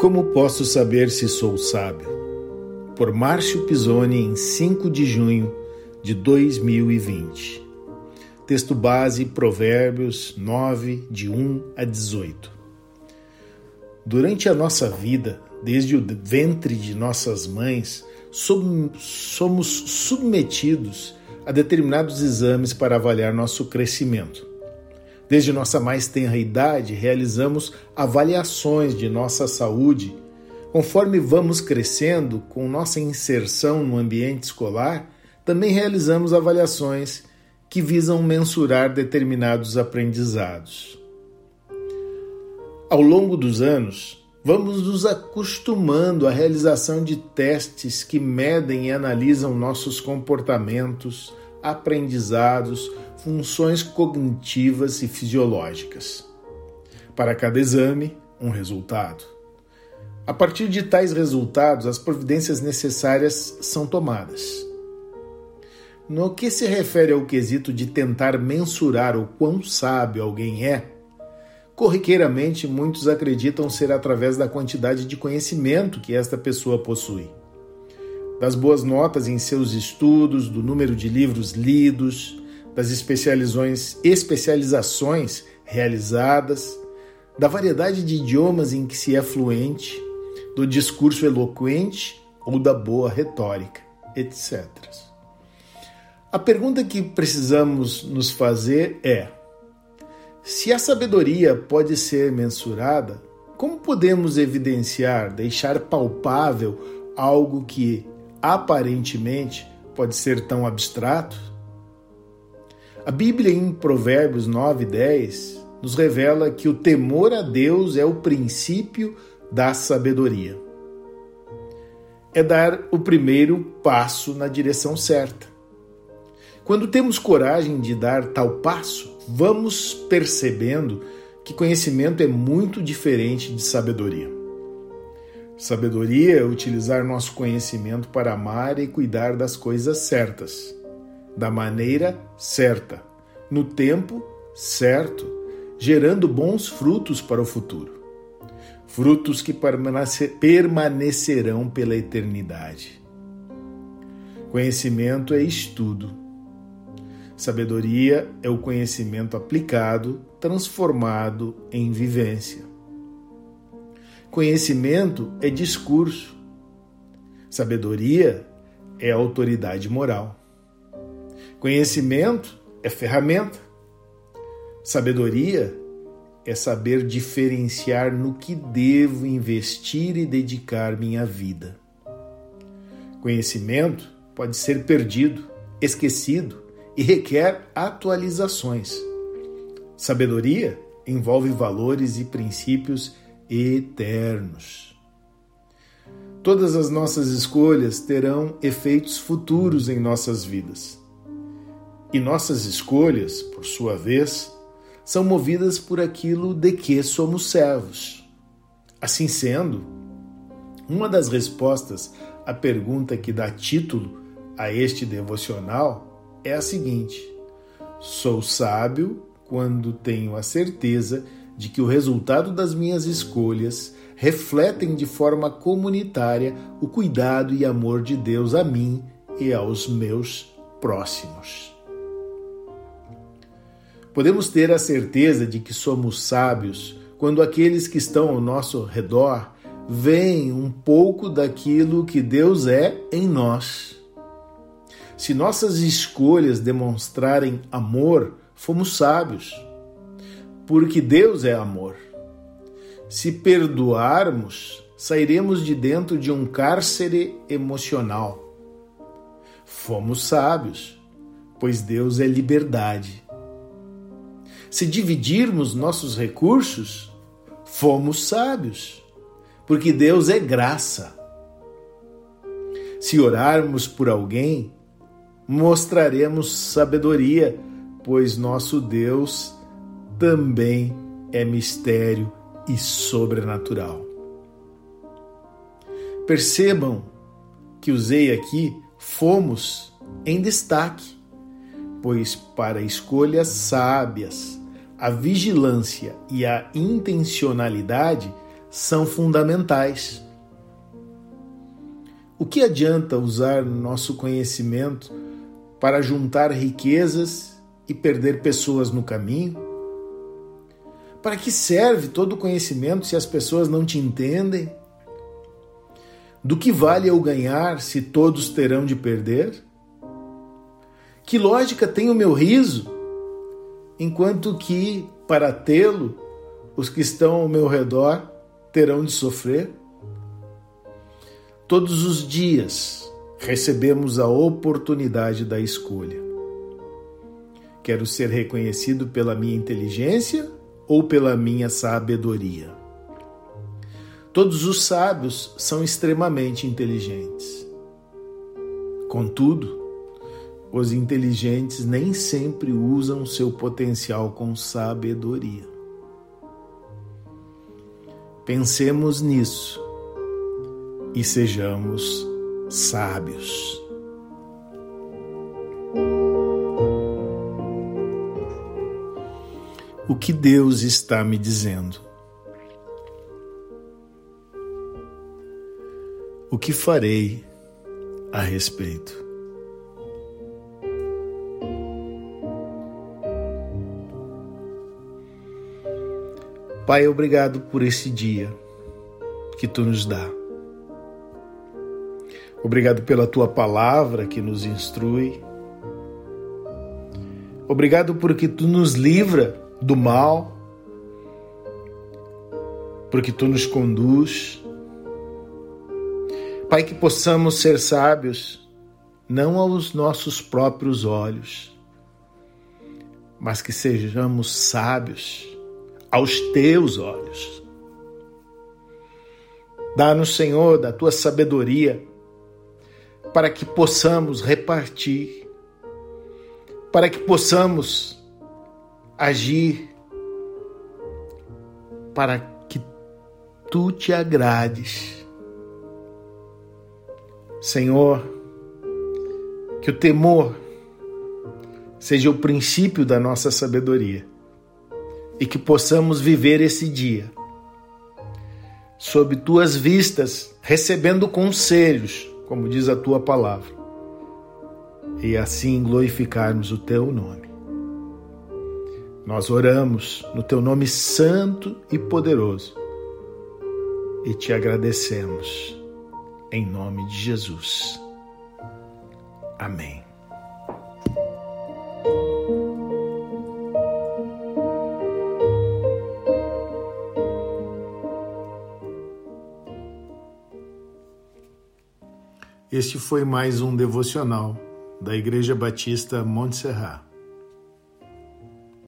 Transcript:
Como posso saber se sou sábio? Por Márcio Pisoni, em 5 de junho de 2020. Texto base Provérbios 9, de 1 a 18. Durante a nossa vida, desde o ventre de nossas mães, somos submetidos a determinados exames para avaliar nosso crescimento. Desde nossa mais tenra idade, realizamos avaliações de nossa saúde. Conforme vamos crescendo, com nossa inserção no ambiente escolar, também realizamos avaliações que visam mensurar determinados aprendizados. Ao longo dos anos, vamos nos acostumando à realização de testes que medem e analisam nossos comportamentos, aprendizados, funções cognitivas e fisiológicas. Para cada exame, um resultado. A partir de tais resultados, as providências necessárias são tomadas. No que se refere ao quesito de tentar mensurar o quão sábio alguém é, corriqueiramente muitos acreditam ser através da quantidade de conhecimento que esta pessoa possui das boas notas em seus estudos, do número de livros lidos, das especializações, realizadas, da variedade de idiomas em que se é fluente, do discurso eloquente ou da boa retórica, etc. A pergunta que precisamos nos fazer é: se a sabedoria pode ser mensurada, como podemos evidenciar, deixar palpável algo que aparentemente pode ser tão abstrato? A Bíblia, em Provérbios 9 e 10, nos revela que o temor a Deus é o princípio da sabedoria. É dar o primeiro passo na direção certa. Quando temos coragem de dar tal passo, vamos percebendo que conhecimento é muito diferente de sabedoria. Sabedoria é utilizar nosso conhecimento para amar e cuidar das coisas certas, da maneira certa, no tempo certo, gerando bons frutos para o futuro. Frutos que permanecerão pela eternidade. Conhecimento é estudo. Sabedoria é o conhecimento aplicado, transformado em vivência. Conhecimento é discurso. Sabedoria é autoridade moral. Conhecimento é ferramenta. Sabedoria é saber diferenciar no que devo investir e dedicar minha vida. Conhecimento pode ser perdido, esquecido e requer atualizações. Sabedoria envolve valores e princípios eternos. Todas as nossas escolhas terão efeitos futuros em nossas vidas. E nossas escolhas, por sua vez, são movidas por aquilo de que somos servos. Assim sendo, uma das respostas à pergunta que dá título a este devocional é a seguinte: Sou sábio quando tenho a certeza de que o resultado das minhas escolhas refletem de forma comunitária o cuidado e amor de Deus a mim e aos meus próximos. Podemos ter a certeza de que somos sábios quando aqueles que estão ao nosso redor veem um pouco daquilo que Deus é em nós. Se nossas escolhas demonstrarem amor, fomos sábios porque Deus é amor. Se perdoarmos, sairemos de dentro de um cárcere emocional. Fomos sábios, pois Deus é liberdade. Se dividirmos nossos recursos, fomos sábios, porque Deus é graça. Se orarmos por alguém, mostraremos sabedoria, pois nosso Deus também é mistério e sobrenatural. Percebam que usei aqui fomos em destaque, pois para escolhas sábias, a vigilância e a intencionalidade são fundamentais. O que adianta usar nosso conhecimento para juntar riquezas e perder pessoas no caminho? Para que serve todo o conhecimento se as pessoas não te entendem? Do que vale eu ganhar se todos terão de perder? Que lógica tem o meu riso, enquanto que, para tê-lo, os que estão ao meu redor terão de sofrer? Todos os dias recebemos a oportunidade da escolha. Quero ser reconhecido pela minha inteligência ou pela minha sabedoria? Todos os sábios são extremamente inteligentes. Contudo, os inteligentes nem sempre usam seu potencial com sabedoria. Pensemos nisso e sejamos sábios. O que Deus está me dizendo? O que farei a respeito? Pai, obrigado por esse dia que tu nos dá. Obrigado pela tua palavra que nos instrui. Obrigado porque tu nos livra do mal, porque tu nos conduz. Pai, que possamos ser sábios, não aos nossos próprios olhos, mas que sejamos sábios aos teus olhos. Dá-nos, Senhor, da tua sabedoria, para que possamos repartir, para que possamos agir, para que tu te agrades. Senhor, que o temor seja o princípio da nossa sabedoria e que possamos viver esse dia sob tuas vistas, recebendo conselhos, como diz a tua palavra, e assim glorificarmos o teu nome. Nós oramos no teu nome santo e poderoso e te agradecemos em nome de Jesus. Amém. Este foi mais um devocional da Igreja Batista Montserrat.